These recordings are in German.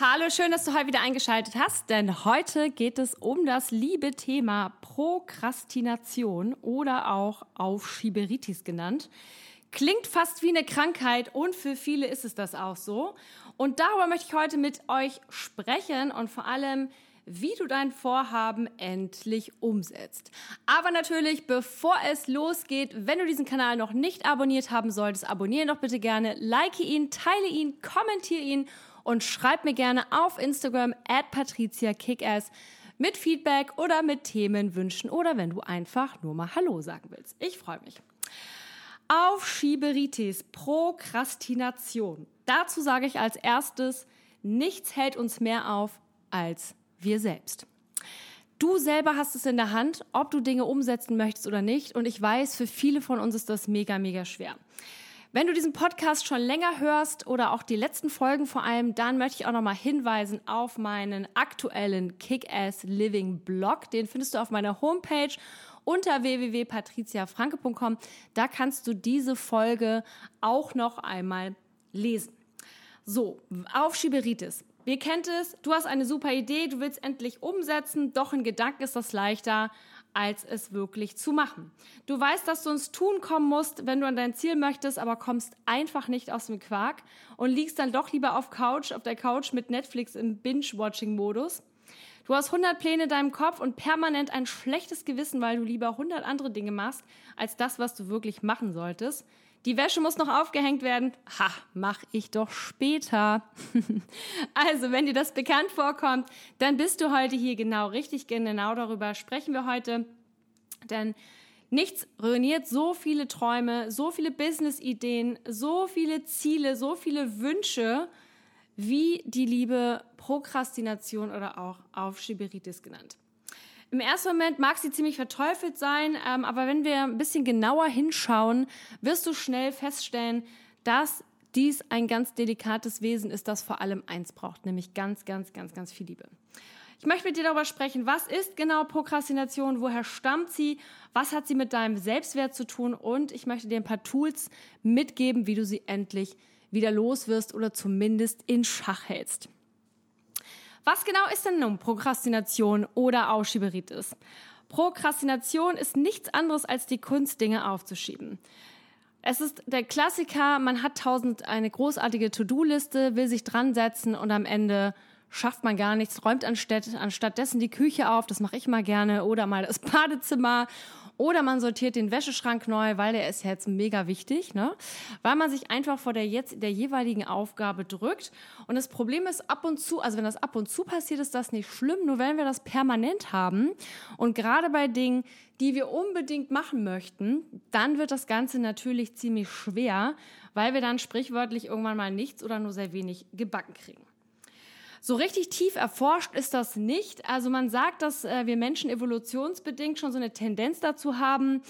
Hallo, schön, dass du heute wieder eingeschaltet hast, denn heute geht es um das liebe Thema Prokrastination oder auch Aufschieberitis genannt. Klingt fast wie eine Krankheit und für viele ist es das auch so. Und darüber möchte ich heute mit euch sprechen und vor allem, wie du dein Vorhaben endlich umsetzt. Aber natürlich, bevor es losgeht, wenn du diesen Kanal noch nicht abonniert haben solltest, abonniere doch bitte gerne, like ihn, teile ihn, kommentiere ihn und schreib mir gerne auf Instagram at patriziakickass mit Feedback oder mit Themenwünschen oder wenn du einfach nur mal Hallo sagen willst. Ich freue mich. Aufschieberitis, Prokrastination. Dazu sage ich als erstes, nichts hält uns mehr auf als wir selbst. Du selber hast es in der Hand, ob du Dinge umsetzen möchtest oder nicht. Und ich weiß, für viele von uns ist das mega, mega schwer. Wenn du diesen Podcast schon länger hörst oder auch die letzten Folgen vor allem, dann möchte ich auch nochmal hinweisen auf meinen aktuellen Kick-Ass Living Blog. Den findest du auf meiner Homepage unter www.patriziafranke.com. Da kannst du diese Folge auch noch einmal lesen. So, Aufschieberitis. Ihr kennt es, du hast eine super Idee, du willst endlich umsetzen, doch in Gedanken ist das leichter, als es wirklich zu machen. Du weißt, dass du ins Tun kommen musst, wenn du an dein Ziel möchtest, aber kommst einfach nicht aus dem Quark und liegst dann doch lieber auf Couch, auf der Couch mit Netflix im Binge-Watching-Modus. Du hast 100 Pläne in deinem Kopf und permanent ein schlechtes Gewissen, weil du lieber 100 andere Dinge machst, als das, was du wirklich machen solltest. Die Wäsche muss noch aufgehängt werden. Ha, mach ich doch später. also, wenn dir das bekannt vorkommt, dann bist du heute hier genau richtig. Genau darüber sprechen wir heute. Denn nichts ruiniert so viele Träume, so viele Business-Ideen, so viele Ziele, so viele Wünsche, wie die liebe Prokrastination oder auch Aufschieberitis genannt. Im ersten Moment mag sie ziemlich verteufelt sein, ähm, aber wenn wir ein bisschen genauer hinschauen, wirst du schnell feststellen, dass dies ein ganz delikates Wesen ist, das vor allem eins braucht, nämlich ganz, ganz, ganz, ganz viel Liebe. Ich möchte mit dir darüber sprechen, was ist genau Prokrastination, woher stammt sie, was hat sie mit deinem Selbstwert zu tun und ich möchte dir ein paar Tools mitgeben, wie du sie endlich wieder los wirst oder zumindest in Schach hältst. Was genau ist denn nun Prokrastination oder Aufschieberitis? Prokrastination ist nichts anderes als die Kunst, Dinge aufzuschieben. Es ist der Klassiker, man hat tausend eine großartige To-Do-Liste, will sich dran setzen und am Ende schafft man gar nichts, räumt anstatt, anstattdessen die Küche auf, das mache ich mal gerne, oder mal das Badezimmer oder man sortiert den Wäscheschrank neu, weil der ist jetzt mega wichtig, ne? Weil man sich einfach vor der jetzt der jeweiligen Aufgabe drückt. Und das Problem ist ab und zu, also wenn das ab und zu passiert, ist das nicht schlimm. Nur wenn wir das permanent haben und gerade bei Dingen, die wir unbedingt machen möchten, dann wird das Ganze natürlich ziemlich schwer, weil wir dann sprichwörtlich irgendwann mal nichts oder nur sehr wenig gebacken kriegen. So richtig tief erforscht ist das nicht. Also man sagt, dass äh, wir Menschen evolutionsbedingt schon so eine Tendenz dazu haben,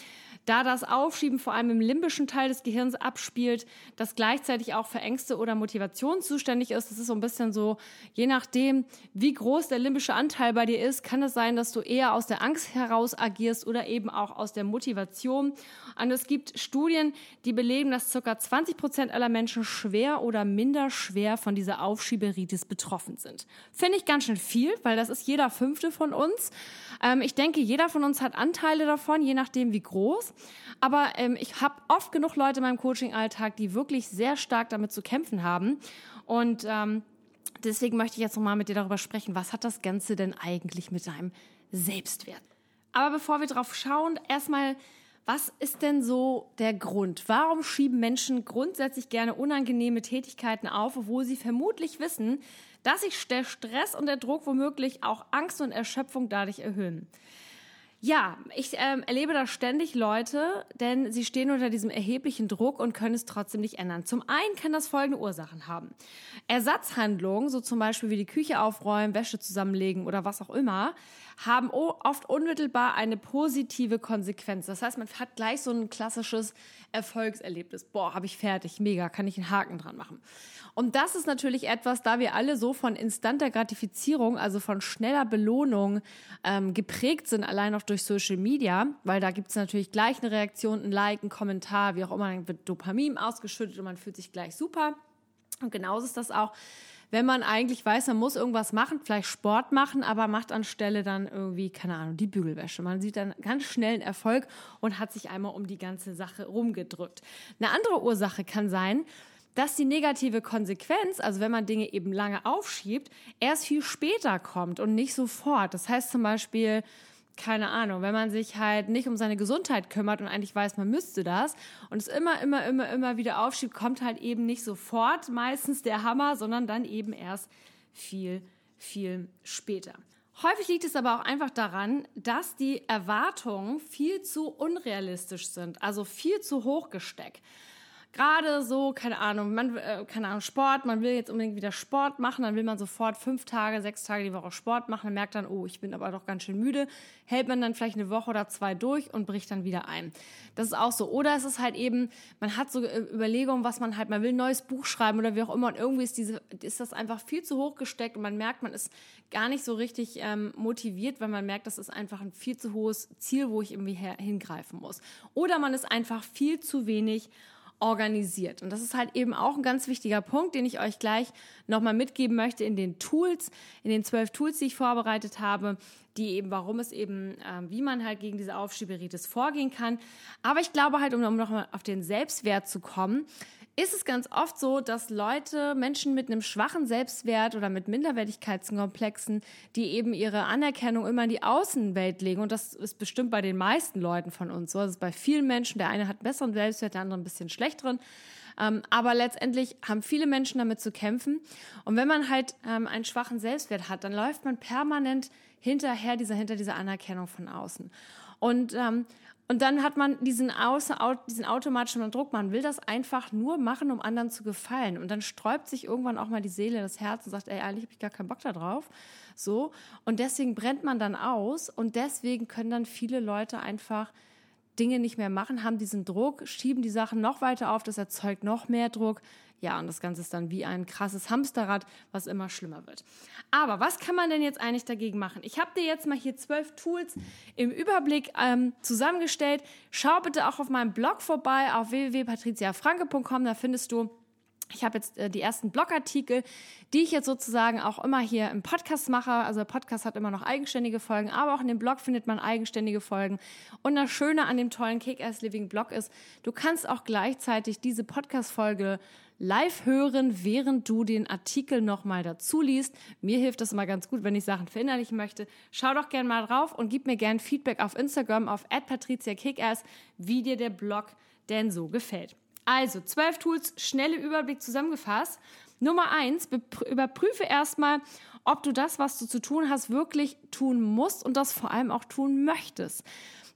da das Aufschieben vor allem im limbischen Teil des Gehirns abspielt, das gleichzeitig auch für Ängste oder Motivation zuständig ist. Das ist so ein bisschen so, je nachdem, wie groß der limbische Anteil bei dir ist, kann es sein, dass du eher aus der Angst heraus agierst oder eben auch aus der Motivation. Und es gibt Studien, die belegen, dass circa 20 Prozent aller Menschen schwer oder minder schwer von dieser Aufschieberitis betroffen sind. Finde ich ganz schön viel, weil das ist jeder fünfte von uns. Ähm, ich denke, jeder von uns hat Anteile davon, je nachdem wie groß. Aber ähm, ich habe oft genug Leute in meinem Coaching-Alltag, die wirklich sehr stark damit zu kämpfen haben. Und ähm, deswegen möchte ich jetzt nochmal mit dir darüber sprechen, was hat das Ganze denn eigentlich mit deinem Selbstwert? Aber bevor wir drauf schauen, erstmal was ist denn so der Grund? Warum schieben Menschen grundsätzlich gerne unangenehme Tätigkeiten auf, obwohl sie vermutlich wissen, dass sich der Stress und der Druck womöglich auch Angst und Erschöpfung dadurch erhöhen? Ja, ich ähm, erlebe da ständig Leute, denn sie stehen unter diesem erheblichen Druck und können es trotzdem nicht ändern. Zum einen kann das folgende Ursachen haben. Ersatzhandlungen, so zum Beispiel wie die Küche aufräumen, Wäsche zusammenlegen oder was auch immer, haben oft unmittelbar eine positive Konsequenz. Das heißt, man hat gleich so ein klassisches Erfolgserlebnis. Boah, habe ich fertig, mega, kann ich einen Haken dran machen. Und das ist natürlich etwas, da wir alle so von instanter Gratifizierung, also von schneller Belohnung ähm, geprägt sind, allein auch durch Social Media, weil da gibt es natürlich gleich eine Reaktion, ein Like, ein Kommentar, wie auch immer, dann wird Dopamin ausgeschüttet und man fühlt sich gleich super. Und genauso ist das auch, wenn man eigentlich weiß, man muss irgendwas machen, vielleicht Sport machen, aber macht anstelle dann irgendwie, keine Ahnung, die Bügelwäsche. Man sieht dann ganz schnell einen Erfolg und hat sich einmal um die ganze Sache rumgedrückt. Eine andere Ursache kann sein, dass die negative Konsequenz, also wenn man Dinge eben lange aufschiebt, erst viel später kommt und nicht sofort. Das heißt zum Beispiel, keine Ahnung, wenn man sich halt nicht um seine Gesundheit kümmert und eigentlich weiß, man müsste das und es immer, immer, immer, immer wieder aufschiebt, kommt halt eben nicht sofort meistens der Hammer, sondern dann eben erst viel, viel später. Häufig liegt es aber auch einfach daran, dass die Erwartungen viel zu unrealistisch sind, also viel zu hoch gesteckt gerade so, keine Ahnung, man, äh, keine Ahnung, Sport, man will jetzt unbedingt wieder Sport machen, dann will man sofort fünf Tage, sechs Tage die Woche Sport machen, dann merkt dann, oh, ich bin aber doch ganz schön müde, hält man dann vielleicht eine Woche oder zwei durch und bricht dann wieder ein. Das ist auch so. Oder es ist halt eben, man hat so äh, Überlegungen, was man halt, man will ein neues Buch schreiben oder wie auch immer und irgendwie ist diese, ist das einfach viel zu hoch gesteckt und man merkt, man ist gar nicht so richtig ähm, motiviert, weil man merkt, das ist einfach ein viel zu hohes Ziel, wo ich irgendwie hingreifen muss. Oder man ist einfach viel zu wenig organisiert. Und das ist halt eben auch ein ganz wichtiger Punkt, den ich euch gleich nochmal mitgeben möchte in den Tools, in den zwölf Tools, die ich vorbereitet habe, die eben, warum es eben, äh, wie man halt gegen diese Aufschieberitis vorgehen kann. Aber ich glaube halt, um, um nochmal auf den Selbstwert zu kommen, ist es ganz oft so, dass Leute, Menschen mit einem schwachen Selbstwert oder mit Minderwertigkeitskomplexen, die eben ihre Anerkennung immer in die Außenwelt legen, und das ist bestimmt bei den meisten Leuten von uns so, das ist bei vielen Menschen, der eine hat besseren Selbstwert, der andere ein bisschen schlechteren, ähm, aber letztendlich haben viele Menschen damit zu kämpfen. Und wenn man halt ähm, einen schwachen Selbstwert hat, dann läuft man permanent hinterher dieser, hinter dieser Anerkennung von außen. Und ähm, und dann hat man diesen, außer, diesen automatischen Druck, man will das einfach nur machen, um anderen zu gefallen. Und dann sträubt sich irgendwann auch mal die Seele, das Herz und sagt, ey, eigentlich habe ich gar keinen Bock da drauf. So. Und deswegen brennt man dann aus und deswegen können dann viele Leute einfach Dinge nicht mehr machen, haben diesen Druck, schieben die Sachen noch weiter auf, das erzeugt noch mehr Druck. Ja, und das Ganze ist dann wie ein krasses Hamsterrad, was immer schlimmer wird. Aber was kann man denn jetzt eigentlich dagegen machen? Ich habe dir jetzt mal hier zwölf Tools im Überblick ähm, zusammengestellt. Schau bitte auch auf meinem Blog vorbei auf www.patriziafranke.com. Da findest du ich habe jetzt äh, die ersten Blogartikel, die ich jetzt sozusagen auch immer hier im Podcast mache. Also der Podcast hat immer noch eigenständige Folgen, aber auch in dem Blog findet man eigenständige Folgen. Und das Schöne an dem tollen Kick-Ass Living Blog ist, du kannst auch gleichzeitig diese Podcast-Folge live hören, während du den Artikel nochmal dazu liest. Mir hilft das immer ganz gut, wenn ich Sachen verinnerlichen möchte. Schau doch gerne mal drauf und gib mir gerne Feedback auf Instagram auf @patriziakickass, wie dir der Blog denn so gefällt. Also, zwölf Tools, schnelle Überblick zusammengefasst. Nummer eins, überprüfe erstmal, ob du das, was du zu tun hast, wirklich tun musst und das vor allem auch tun möchtest.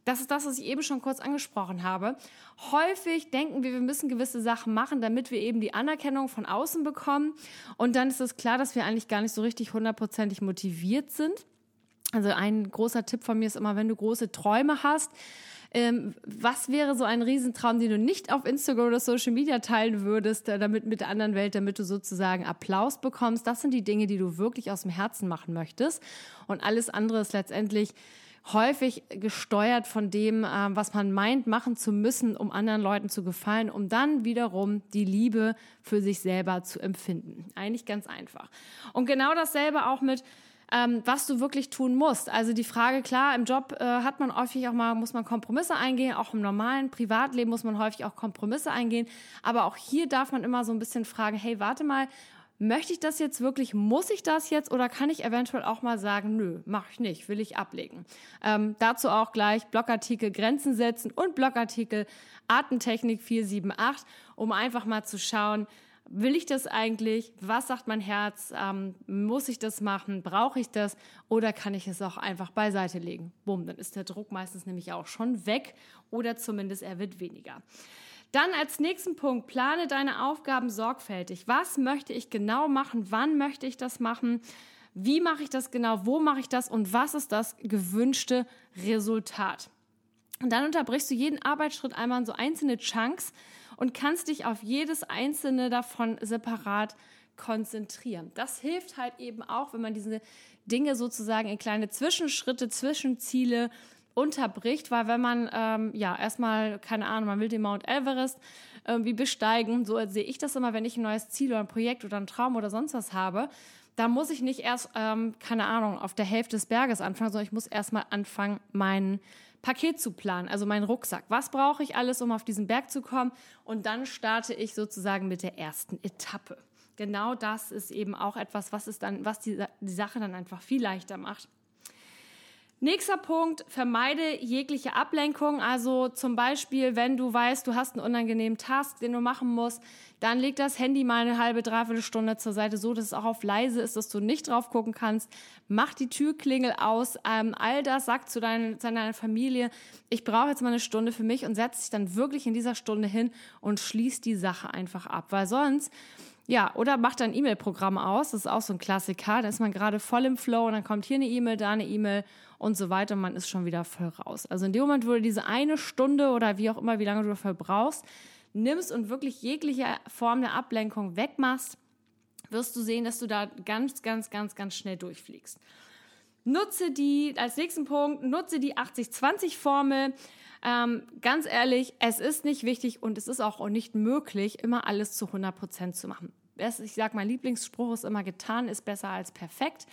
Das ist das, was ich eben schon kurz angesprochen habe. Häufig denken wir, wir müssen gewisse Sachen machen, damit wir eben die Anerkennung von außen bekommen. Und dann ist es klar, dass wir eigentlich gar nicht so richtig hundertprozentig motiviert sind. Also ein großer Tipp von mir ist immer, wenn du große Träume hast, ähm, was wäre so ein Riesentraum, den du nicht auf Instagram oder Social Media teilen würdest, äh, damit mit der anderen Welt, damit du sozusagen Applaus bekommst? Das sind die Dinge, die du wirklich aus dem Herzen machen möchtest. Und alles andere ist letztendlich häufig gesteuert von dem, äh, was man meint, machen zu müssen, um anderen Leuten zu gefallen, um dann wiederum die Liebe für sich selber zu empfinden. Eigentlich ganz einfach. Und genau dasselbe auch mit ähm, was du wirklich tun musst. Also die Frage, klar, im Job äh, hat man häufig auch mal, muss man Kompromisse eingehen, auch im normalen Privatleben muss man häufig auch Kompromisse eingehen. Aber auch hier darf man immer so ein bisschen fragen, hey, warte mal, möchte ich das jetzt wirklich, muss ich das jetzt oder kann ich eventuell auch mal sagen, nö, mache ich nicht, will ich ablegen. Ähm, dazu auch gleich Blogartikel Grenzen setzen und Blogartikel Artentechnik 478, um einfach mal zu schauen, Will ich das eigentlich? Was sagt mein Herz? Ähm, muss ich das machen? Brauche ich das? Oder kann ich es auch einfach beiseite legen? Bumm, dann ist der Druck meistens nämlich auch schon weg oder zumindest er wird weniger. Dann als nächsten Punkt, plane deine Aufgaben sorgfältig. Was möchte ich genau machen? Wann möchte ich das machen? Wie mache ich das genau? Wo mache ich das? Und was ist das gewünschte Resultat? Und dann unterbrichst du jeden Arbeitsschritt einmal in so einzelne Chunks und kannst dich auf jedes einzelne davon separat konzentrieren. Das hilft halt eben auch, wenn man diese Dinge sozusagen in kleine Zwischenschritte, Zwischenziele unterbricht, weil wenn man ähm, ja erstmal, keine Ahnung, man will den Mount Everest irgendwie besteigen, so sehe ich das immer, wenn ich ein neues Ziel oder ein Projekt oder einen Traum oder sonst was habe, da muss ich nicht erst, ähm, keine Ahnung, auf der Hälfte des Berges anfangen, sondern ich muss erstmal anfangen, meinen Paket zu planen, also meinen Rucksack. Was brauche ich alles, um auf diesen Berg zu kommen? Und dann starte ich sozusagen mit der ersten Etappe. Genau das ist eben auch etwas, was es dann, was die, die Sache dann einfach viel leichter macht. Nächster Punkt, vermeide jegliche Ablenkung. Also zum Beispiel, wenn du weißt, du hast einen unangenehmen Task, den du machen musst, dann leg das Handy mal eine halbe, dreiviertel Stunde zur Seite, so dass es auch auf leise ist, dass du nicht drauf gucken kannst. Mach die Türklingel aus. Ähm, all das sagt zu, dein, zu deiner Familie, ich brauche jetzt mal eine Stunde für mich und setz dich dann wirklich in dieser Stunde hin und schließ die Sache einfach ab. Weil sonst ja, oder macht dein E-Mail-Programm aus. Das ist auch so ein Klassiker. Da ist man gerade voll im Flow und dann kommt hier eine E-Mail, da eine E-Mail und so weiter und man ist schon wieder voll raus. Also in dem Moment, wo du diese eine Stunde oder wie auch immer, wie lange du dafür brauchst, nimmst und wirklich jegliche Form der Ablenkung wegmachst, wirst du sehen, dass du da ganz, ganz, ganz, ganz schnell durchfliegst. Nutze die, als nächsten Punkt, nutze die 80-20-Formel. Ähm, ganz ehrlich, es ist nicht wichtig und es ist auch nicht möglich, immer alles zu 100 Prozent zu machen. Ich sage, mein Lieblingsspruch ist immer, getan ist besser als perfekt.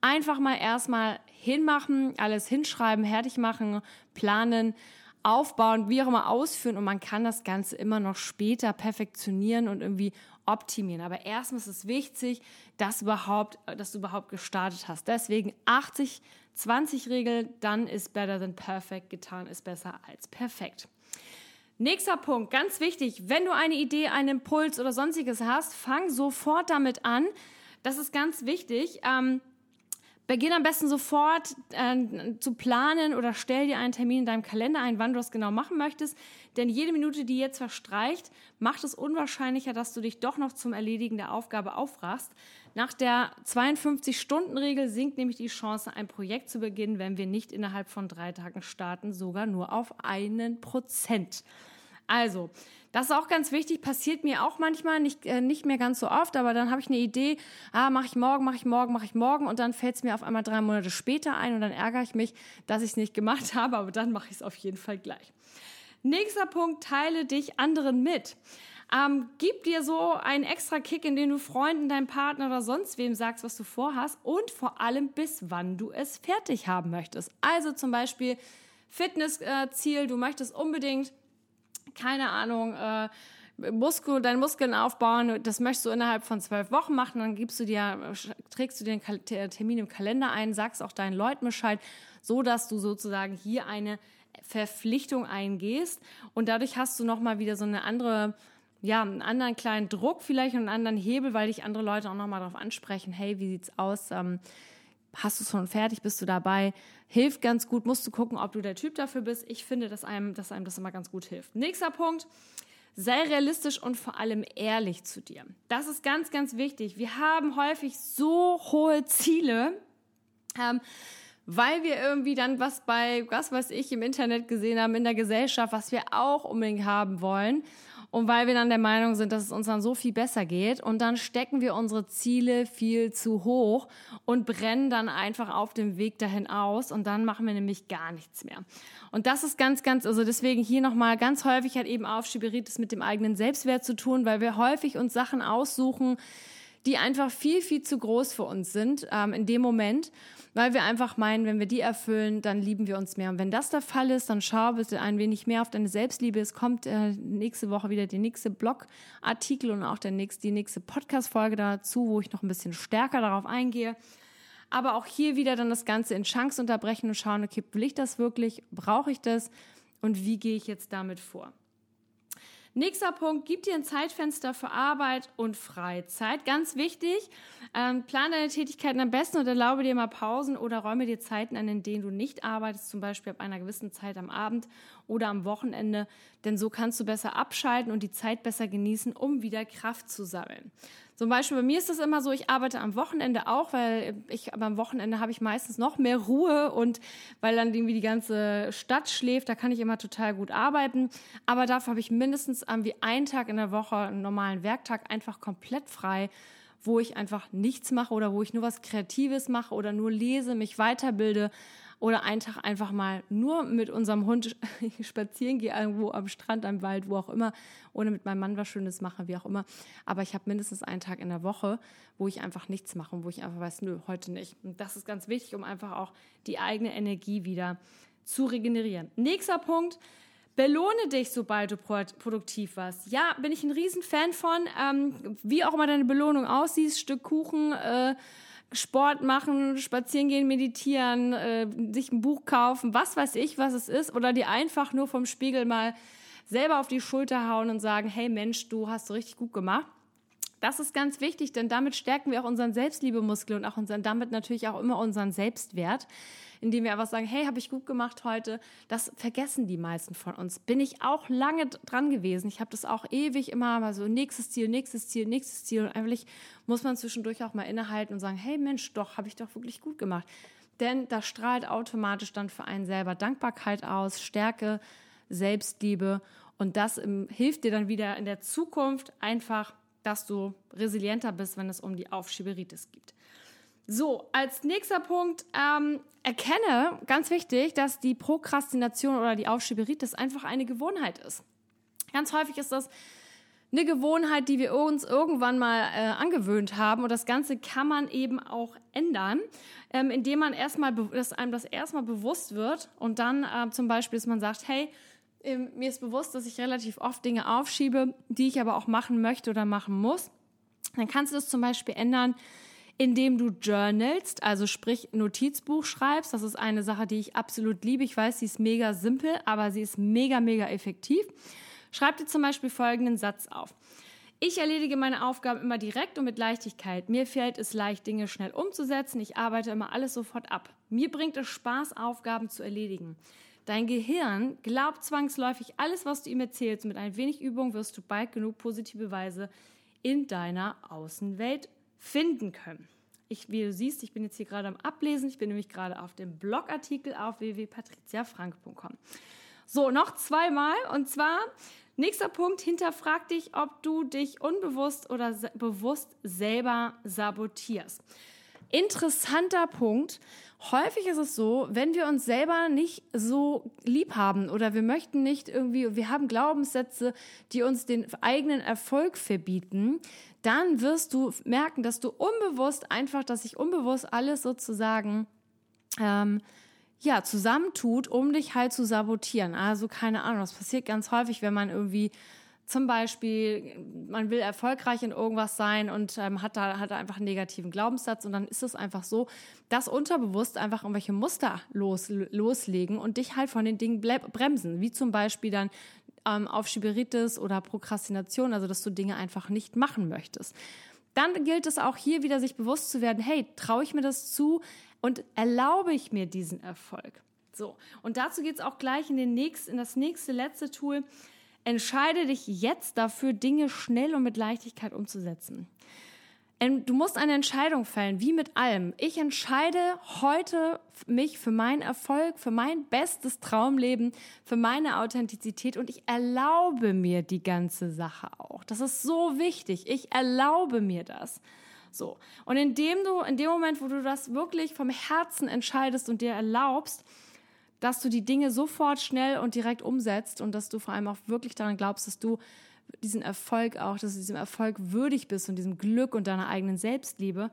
Einfach mal erstmal hinmachen, alles hinschreiben, fertig machen, planen, aufbauen, wie auch immer ausführen und man kann das Ganze immer noch später perfektionieren und irgendwie optimieren. Aber erstmal ist es wichtig, dass, überhaupt, dass du überhaupt gestartet hast. Deswegen 80, 20 Regel, dann ist better than perfect, getan ist besser als perfekt. Nächster Punkt, ganz wichtig, wenn du eine Idee, einen Impuls oder sonstiges hast, fang sofort damit an. Das ist ganz wichtig. Ähm, Beginn am besten sofort äh, zu planen oder stell dir einen Termin in deinem Kalender ein, wann du das genau machen möchtest. Denn jede Minute, die jetzt verstreicht, macht es unwahrscheinlicher, dass du dich doch noch zum Erledigen der Aufgabe aufrachst. Nach der 52-Stunden-Regel sinkt nämlich die Chance, ein Projekt zu beginnen, wenn wir nicht innerhalb von drei Tagen starten, sogar nur auf einen Prozent. Also, das ist auch ganz wichtig, passiert mir auch manchmal, nicht, äh, nicht mehr ganz so oft, aber dann habe ich eine Idee, ah, mache ich morgen, mache ich morgen, mache ich morgen und dann fällt es mir auf einmal drei Monate später ein und dann ärgere ich mich, dass ich es nicht gemacht habe, aber dann mache ich es auf jeden Fall gleich. Nächster Punkt, teile dich anderen mit. Ähm, gib dir so einen extra Kick, in den du Freunden, deinem Partner oder sonst wem sagst, was du vorhast und vor allem bis wann du es fertig haben möchtest. Also zum Beispiel Fitnessziel, äh, du möchtest unbedingt keine Ahnung, äh, Muskel, deine Muskeln aufbauen, das möchtest du innerhalb von zwölf Wochen machen, dann gibst du dir, trägst du einen Termin im Kalender ein, sagst auch deinen Leuten Bescheid, so dass du sozusagen hier eine Verpflichtung eingehst. Und dadurch hast du nochmal wieder so eine andere, ja, einen anderen kleinen Druck vielleicht und einen anderen Hebel, weil dich andere Leute auch nochmal darauf ansprechen, hey, wie sieht's aus, ähm, hast du es schon fertig, bist du dabei, hilft ganz gut, musst du gucken, ob du der Typ dafür bist. Ich finde, dass einem, dass einem das immer ganz gut hilft. Nächster Punkt. Sei realistisch und vor allem ehrlich zu dir. Das ist ganz, ganz wichtig. Wir haben häufig so hohe Ziele, ähm, weil wir irgendwie dann was bei, was weiß ich, im Internet gesehen haben, in der Gesellschaft, was wir auch unbedingt haben wollen und weil wir dann der Meinung sind, dass es uns dann so viel besser geht und dann stecken wir unsere Ziele viel zu hoch und brennen dann einfach auf dem Weg dahin aus und dann machen wir nämlich gar nichts mehr. Und das ist ganz, ganz, also deswegen hier nochmal ganz häufig hat eben Aufschieberitis mit dem eigenen Selbstwert zu tun, weil wir häufig uns Sachen aussuchen, die einfach viel, viel zu groß für uns sind ähm, in dem Moment, weil wir einfach meinen, wenn wir die erfüllen, dann lieben wir uns mehr. Und wenn das der Fall ist, dann schau bitte ein wenig mehr auf deine Selbstliebe. Es kommt äh, nächste Woche wieder der nächste Blogartikel und auch der nächste, die nächste Podcast-Folge dazu, wo ich noch ein bisschen stärker darauf eingehe. Aber auch hier wieder dann das Ganze in Chunks unterbrechen und schauen, okay, will ich das wirklich? Brauche ich das? Und wie gehe ich jetzt damit vor? Nächster Punkt, gib dir ein Zeitfenster für Arbeit und Freizeit. Ganz wichtig, ähm, plane deine Tätigkeiten am besten und erlaube dir mal Pausen oder räume dir Zeiten an, in denen du nicht arbeitest, zum Beispiel ab einer gewissen Zeit am Abend oder am Wochenende, denn so kannst du besser abschalten und die Zeit besser genießen, um wieder Kraft zu sammeln. Zum Beispiel bei mir ist es immer so, ich arbeite am Wochenende auch, weil ich am Wochenende habe ich meistens noch mehr Ruhe und weil dann irgendwie die ganze Stadt schläft, da kann ich immer total gut arbeiten. Aber dafür habe ich mindestens irgendwie einen Tag in der Woche, einen normalen Werktag, einfach komplett frei, wo ich einfach nichts mache oder wo ich nur was Kreatives mache oder nur lese, mich weiterbilde oder einen Tag einfach mal nur mit unserem Hund spazieren gehe, irgendwo am Strand, am Wald, wo auch immer, oder mit meinem Mann was Schönes mache, wie auch immer. Aber ich habe mindestens einen Tag in der Woche, wo ich einfach nichts mache und wo ich einfach weiß, nö, heute nicht. Und das ist ganz wichtig, um einfach auch die eigene Energie wieder zu regenerieren. Nächster Punkt. Belohne dich, sobald du produktiv warst. Ja, bin ich ein Riesenfan von. Ähm, wie auch immer deine Belohnung aussieht, Stück Kuchen, äh, Sport machen, spazieren gehen, meditieren, äh, sich ein Buch kaufen, was weiß ich, was es ist, oder die einfach nur vom Spiegel mal selber auf die Schulter hauen und sagen, hey Mensch, du hast richtig gut gemacht. Das ist ganz wichtig, denn damit stärken wir auch unseren Selbstliebemuskel und auch unseren, damit natürlich auch immer unseren Selbstwert indem wir einfach sagen, hey, habe ich gut gemacht heute. Das vergessen die meisten von uns. Bin ich auch lange dran gewesen. Ich habe das auch ewig immer mal so nächstes Ziel, nächstes Ziel, nächstes Ziel. Und eigentlich muss man zwischendurch auch mal innehalten und sagen, hey Mensch, doch, habe ich doch wirklich gut gemacht. Denn das strahlt automatisch dann für einen selber Dankbarkeit aus, Stärke, Selbstliebe. Und das im, hilft dir dann wieder in der Zukunft einfach, dass du resilienter bist, wenn es um die Aufschieberitis geht. So, als nächster Punkt, ähm, erkenne, ganz wichtig, dass die Prokrastination oder die Aufschieberitis einfach eine Gewohnheit ist. Ganz häufig ist das eine Gewohnheit, die wir uns irgendwann mal äh, angewöhnt haben. Und das Ganze kann man eben auch ändern, ähm, indem man erstmal, dass einem das erstmal bewusst wird und dann äh, zum Beispiel, dass man sagt, hey, äh, mir ist bewusst, dass ich relativ oft Dinge aufschiebe, die ich aber auch machen möchte oder machen muss. Dann kannst du das zum Beispiel ändern, indem du journalst, also sprich Notizbuch schreibst. Das ist eine Sache, die ich absolut liebe. Ich weiß, sie ist mega simpel, aber sie ist mega, mega effektiv. Schreib dir zum Beispiel folgenden Satz auf. Ich erledige meine Aufgaben immer direkt und mit Leichtigkeit. Mir fällt es leicht, Dinge schnell umzusetzen. Ich arbeite immer alles sofort ab. Mir bringt es Spaß, Aufgaben zu erledigen. Dein Gehirn glaubt zwangsläufig, alles, was du ihm erzählst, mit ein wenig Übung wirst du bald genug positive Weise in deiner Außenwelt finden können. Ich, wie du siehst, ich bin jetzt hier gerade am Ablesen. Ich bin nämlich gerade auf dem Blogartikel auf www.patriziafrank.com. So, noch zweimal. Und zwar, nächster Punkt, hinterfrag dich, ob du dich unbewusst oder bewusst selber sabotierst. Interessanter Punkt. Häufig ist es so, wenn wir uns selber nicht so lieb haben oder wir möchten nicht irgendwie, wir haben Glaubenssätze, die uns den eigenen Erfolg verbieten, dann wirst du merken, dass du unbewusst einfach, dass sich unbewusst alles sozusagen ähm, ja zusammentut, um dich halt zu sabotieren. Also keine Ahnung, das passiert ganz häufig, wenn man irgendwie zum Beispiel, man will erfolgreich in irgendwas sein und ähm, hat da hat einfach einen negativen Glaubenssatz und dann ist es einfach so, dass unterbewusst einfach irgendwelche Muster los, loslegen und dich halt von den Dingen bremsen, wie zum Beispiel dann ähm, auf Schieberitis oder Prokrastination, also dass du Dinge einfach nicht machen möchtest. Dann gilt es auch hier wieder, sich bewusst zu werden, hey, traue ich mir das zu und erlaube ich mir diesen Erfolg? So, und dazu geht es auch gleich in, den nächsten, in das nächste, letzte Tool. Entscheide dich jetzt dafür, Dinge schnell und mit Leichtigkeit umzusetzen. Ähm, du musst eine Entscheidung fällen, wie mit allem. Ich entscheide heute mich für meinen Erfolg, für mein bestes Traumleben, für meine Authentizität und ich erlaube mir die ganze Sache auch. Das ist so wichtig. Ich erlaube mir das. So. Und indem du, in dem Moment, wo du das wirklich vom Herzen entscheidest und dir erlaubst, dass du die Dinge sofort schnell und direkt umsetzt und dass du vor allem auch wirklich daran glaubst, dass du diesen Erfolg auch, dass du diesem Erfolg würdig bist und diesem Glück und deiner eigenen Selbstliebe,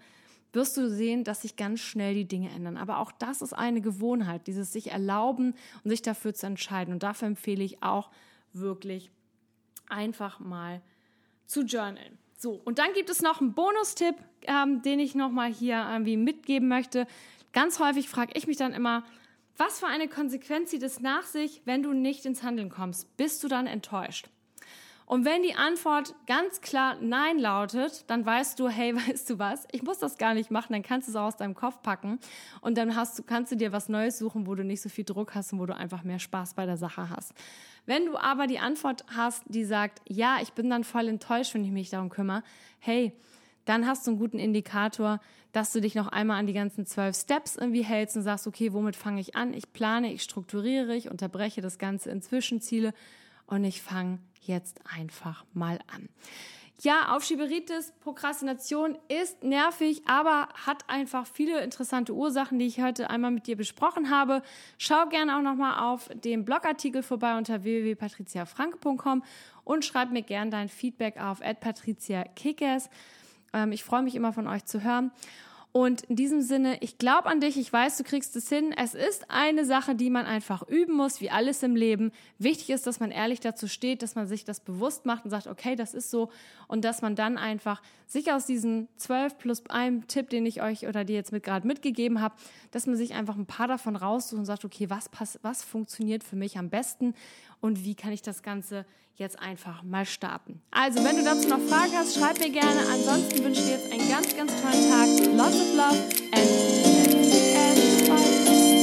wirst du sehen, dass sich ganz schnell die Dinge ändern. Aber auch das ist eine Gewohnheit, dieses sich erlauben und sich dafür zu entscheiden. Und dafür empfehle ich auch wirklich einfach mal zu journalen. So, und dann gibt es noch einen Bonustipp, ähm, den ich nochmal hier irgendwie mitgeben möchte. Ganz häufig frage ich mich dann immer, was für eine Konsequenz zieht es nach sich, wenn du nicht ins Handeln kommst? Bist du dann enttäuscht? Und wenn die Antwort ganz klar Nein lautet, dann weißt du, hey, weißt du was, ich muss das gar nicht machen, dann kannst du es auch aus deinem Kopf packen und dann hast du, kannst du dir was Neues suchen, wo du nicht so viel Druck hast und wo du einfach mehr Spaß bei der Sache hast. Wenn du aber die Antwort hast, die sagt, ja, ich bin dann voll enttäuscht, wenn ich mich darum kümmere, hey, dann hast du einen guten Indikator, dass du dich noch einmal an die ganzen zwölf Steps irgendwie hältst und sagst, okay, womit fange ich an? Ich plane, ich strukturiere, ich unterbreche das Ganze in Zwischenziele und ich fange jetzt einfach mal an. Ja, Aufschieberitis, Prokrastination ist nervig, aber hat einfach viele interessante Ursachen, die ich heute einmal mit dir besprochen habe. Schau gerne auch nochmal auf dem Blogartikel vorbei unter www.patriziafranke.com und schreib mir gerne dein Feedback auf patriziakickers. Ähm, ich freue mich immer von euch zu hören. Und in diesem Sinne, ich glaube an dich, ich weiß, du kriegst es hin. Es ist eine Sache, die man einfach üben muss, wie alles im Leben. Wichtig ist, dass man ehrlich dazu steht, dass man sich das bewusst macht und sagt, okay, das ist so. Und dass man dann einfach sich aus diesen zwölf plus einem Tipp, den ich euch oder dir jetzt mit gerade mitgegeben habe, dass man sich einfach ein paar davon raussucht und sagt, okay, was, was funktioniert für mich am besten und wie kann ich das Ganze jetzt einfach mal starten. Also, wenn du dazu noch Fragen hast, schreib mir gerne. Ansonsten wünsche ich dir jetzt einen ganz, ganz tollen Tag. Lots of love and, and, and